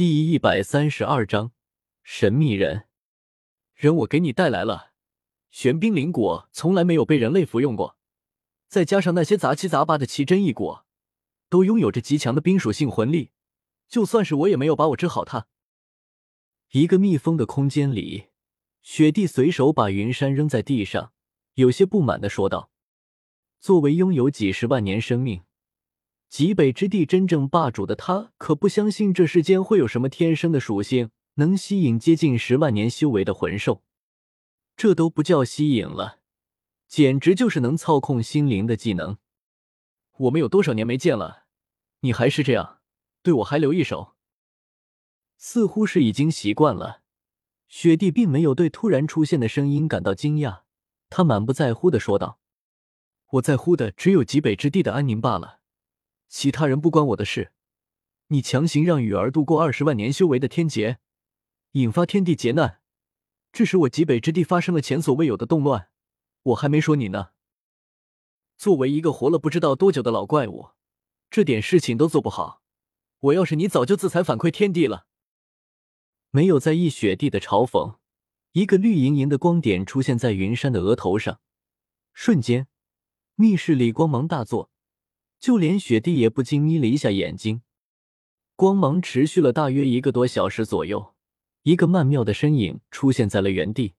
第一百三十二章神秘人。人我给你带来了玄冰灵果，从来没有被人类服用过，再加上那些杂七杂八的奇珍异果，都拥有着极强的冰属性魂力。就算是我也没有把我治好它。一个密封的空间里，雪地随手把云山扔在地上，有些不满的说道：“作为拥有几十万年生命。”极北之地真正霸主的他，可不相信这世间会有什么天生的属性能吸引接近十万年修为的魂兽。这都不叫吸引了，简直就是能操控心灵的技能。我们有多少年没见了，你还是这样，对我还留一手？似乎是已经习惯了，雪帝并没有对突然出现的声音感到惊讶，他满不在乎的说道：“我在乎的只有极北之地的安宁罢了。”其他人不关我的事，你强行让雨儿度过二十万年修为的天劫，引发天地劫难，致使我极北之地发生了前所未有的动乱。我还没说你呢。作为一个活了不知道多久的老怪物，这点事情都做不好，我要是你早就自裁反馈天地了。没有在意雪地的嘲讽，一个绿莹莹的光点出现在云山的额头上，瞬间，密室里光芒大作。就连雪地也不禁眯了一下眼睛，光芒持续了大约一个多小时左右，一个曼妙的身影出现在了原地。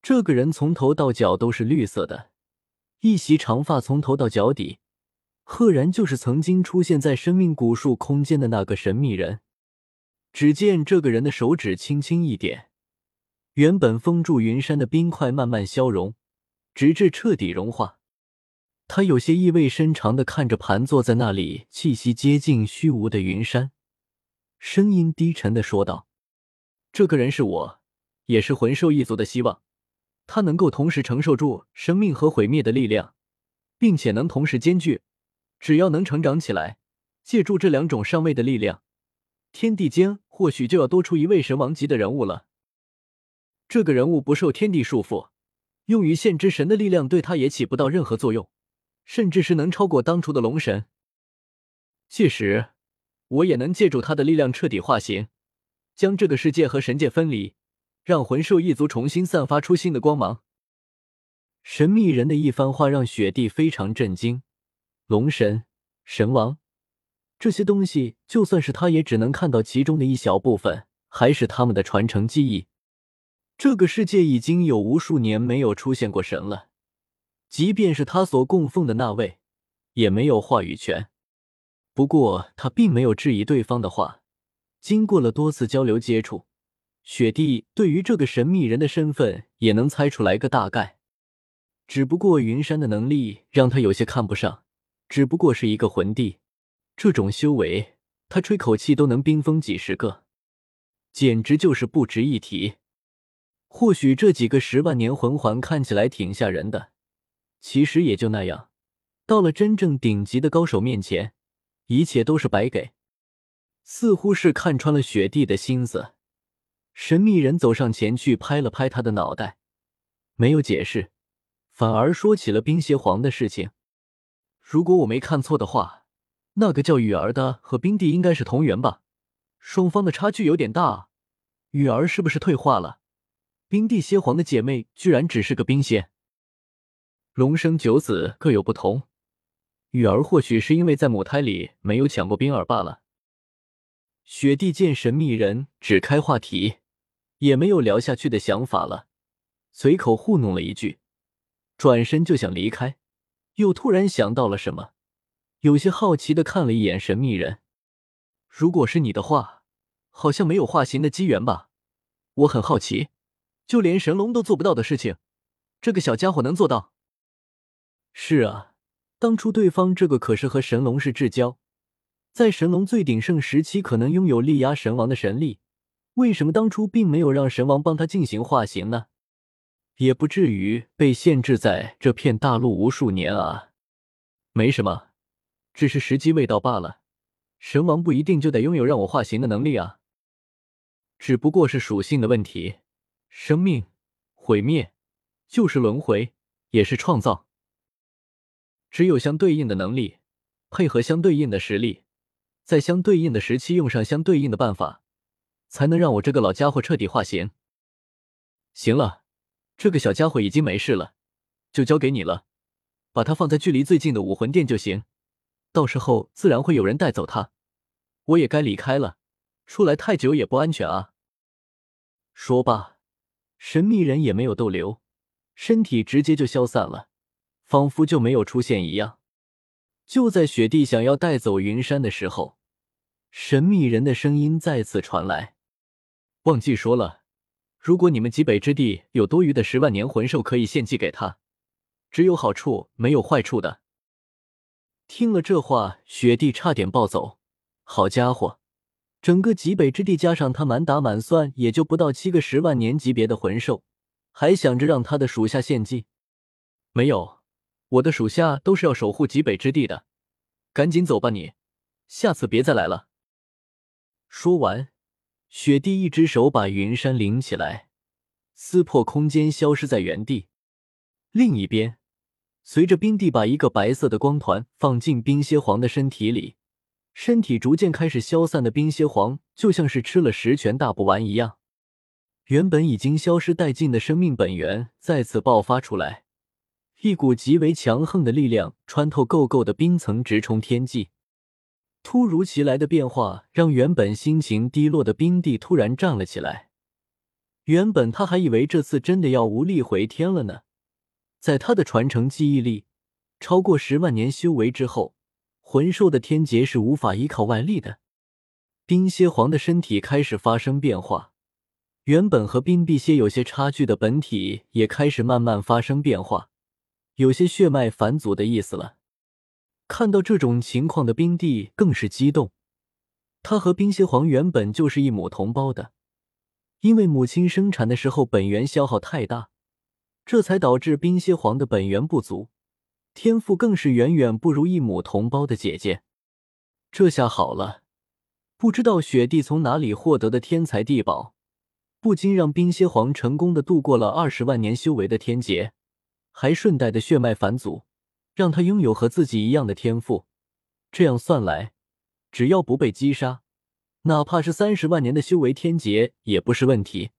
这个人从头到脚都是绿色的，一袭长发从头到脚底，赫然就是曾经出现在生命古树空间的那个神秘人。只见这个人的手指轻轻一点，原本封住云山的冰块慢慢消融，直至彻底融化。他有些意味深长的看着盘坐在那里、气息接近虚无的云山，声音低沉的说道：“这个人是我，也是魂兽一族的希望。他能够同时承受住生命和毁灭的力量，并且能同时兼具。只要能成长起来，借助这两种上位的力量，天地间或许就要多出一位神王级的人物了。这个人物不受天地束缚，用于限制神的力量对他也起不到任何作用。”甚至是能超过当初的龙神。届时，我也能借助他的力量彻底化形，将这个世界和神界分离，让魂兽一族重新散发出新的光芒。神秘人的一番话让雪帝非常震惊。龙神、神王这些东西，就算是他也只能看到其中的一小部分，还是他们的传承记忆。这个世界已经有无数年没有出现过神了。即便是他所供奉的那位，也没有话语权。不过他并没有质疑对方的话。经过了多次交流接触，雪帝对于这个神秘人的身份也能猜出来个大概。只不过云山的能力让他有些看不上，只不过是一个魂帝，这种修为，他吹口气都能冰封几十个，简直就是不值一提。或许这几个十万年魂环看起来挺吓人的。其实也就那样，到了真正顶级的高手面前，一切都是白给。似乎是看穿了雪帝的心思，神秘人走上前去拍了拍他的脑袋，没有解释，反而说起了冰蝎皇的事情。如果我没看错的话，那个叫雨儿的和冰帝应该是同源吧？双方的差距有点大，雨儿是不是退化了？冰帝蝎皇的姐妹居然只是个冰蝎。龙生九子各有不同，雨儿或许是因为在母胎里没有抢过冰儿罢了。雪帝见神秘人只开话题，也没有聊下去的想法了，随口糊弄了一句，转身就想离开，又突然想到了什么，有些好奇的看了一眼神秘人。如果是你的话，好像没有化形的机缘吧？我很好奇，就连神龙都做不到的事情，这个小家伙能做到？是啊，当初对方这个可是和神龙是至交，在神龙最鼎盛时期，可能拥有力压神王的神力。为什么当初并没有让神王帮他进行化形呢？也不至于被限制在这片大陆无数年啊。没什么，只是时机未到罢了。神王不一定就得拥有让我化形的能力啊，只不过是属性的问题。生命毁灭就是轮回，也是创造。只有相对应的能力，配合相对应的实力，在相对应的时期用上相对应的办法，才能让我这个老家伙彻底化形。行了，这个小家伙已经没事了，就交给你了，把他放在距离最近的武魂殿就行。到时候自然会有人带走他，我也该离开了，出来太久也不安全啊。说罢，神秘人也没有逗留，身体直接就消散了，仿佛就没有出现一样。就在雪地想要带走云山的时候，神秘人的声音再次传来：“忘记说了，如果你们极北之地有多余的十万年魂兽，可以献祭给他，只有好处没有坏处的。”听了这话，雪地差点暴走。好家伙，整个极北之地加上他满打满算也就不到七个十万年级别的魂兽，还想着让他的属下献祭？没有。我的属下都是要守护极北之地的，赶紧走吧你，下次别再来了。说完，雪帝一只手把云山拎起来，撕破空间，消失在原地。另一边，随着冰帝把一个白色的光团放进冰蝎皇的身体里，身体逐渐开始消散的冰蝎皇就像是吃了十全大补丸一样，原本已经消失殆尽的生命本源再次爆发出来。一股极为强横的力量穿透垢垢的冰层，直冲天际。突如其来的变化让原本心情低落的冰帝突然站了起来。原本他还以为这次真的要无力回天了呢。在他的传承记忆力超过十万年修为之后，魂兽的天劫是无法依靠外力的。冰蝎皇的身体开始发生变化，原本和冰碧蝎有些差距的本体也开始慢慢发生变化。有些血脉返祖的意思了。看到这种情况的冰帝更是激动。他和冰蝎皇原本就是一母同胞的，因为母亲生产的时候本源消耗太大，这才导致冰蝎皇的本源不足，天赋更是远远不如一母同胞的姐姐。这下好了，不知道雪帝从哪里获得的天才地宝，不禁让冰蝎皇成功的度过了二十万年修为的天劫。还顺带的血脉返祖，让他拥有和自己一样的天赋。这样算来，只要不被击杀，哪怕是三十万年的修为天劫也不是问题。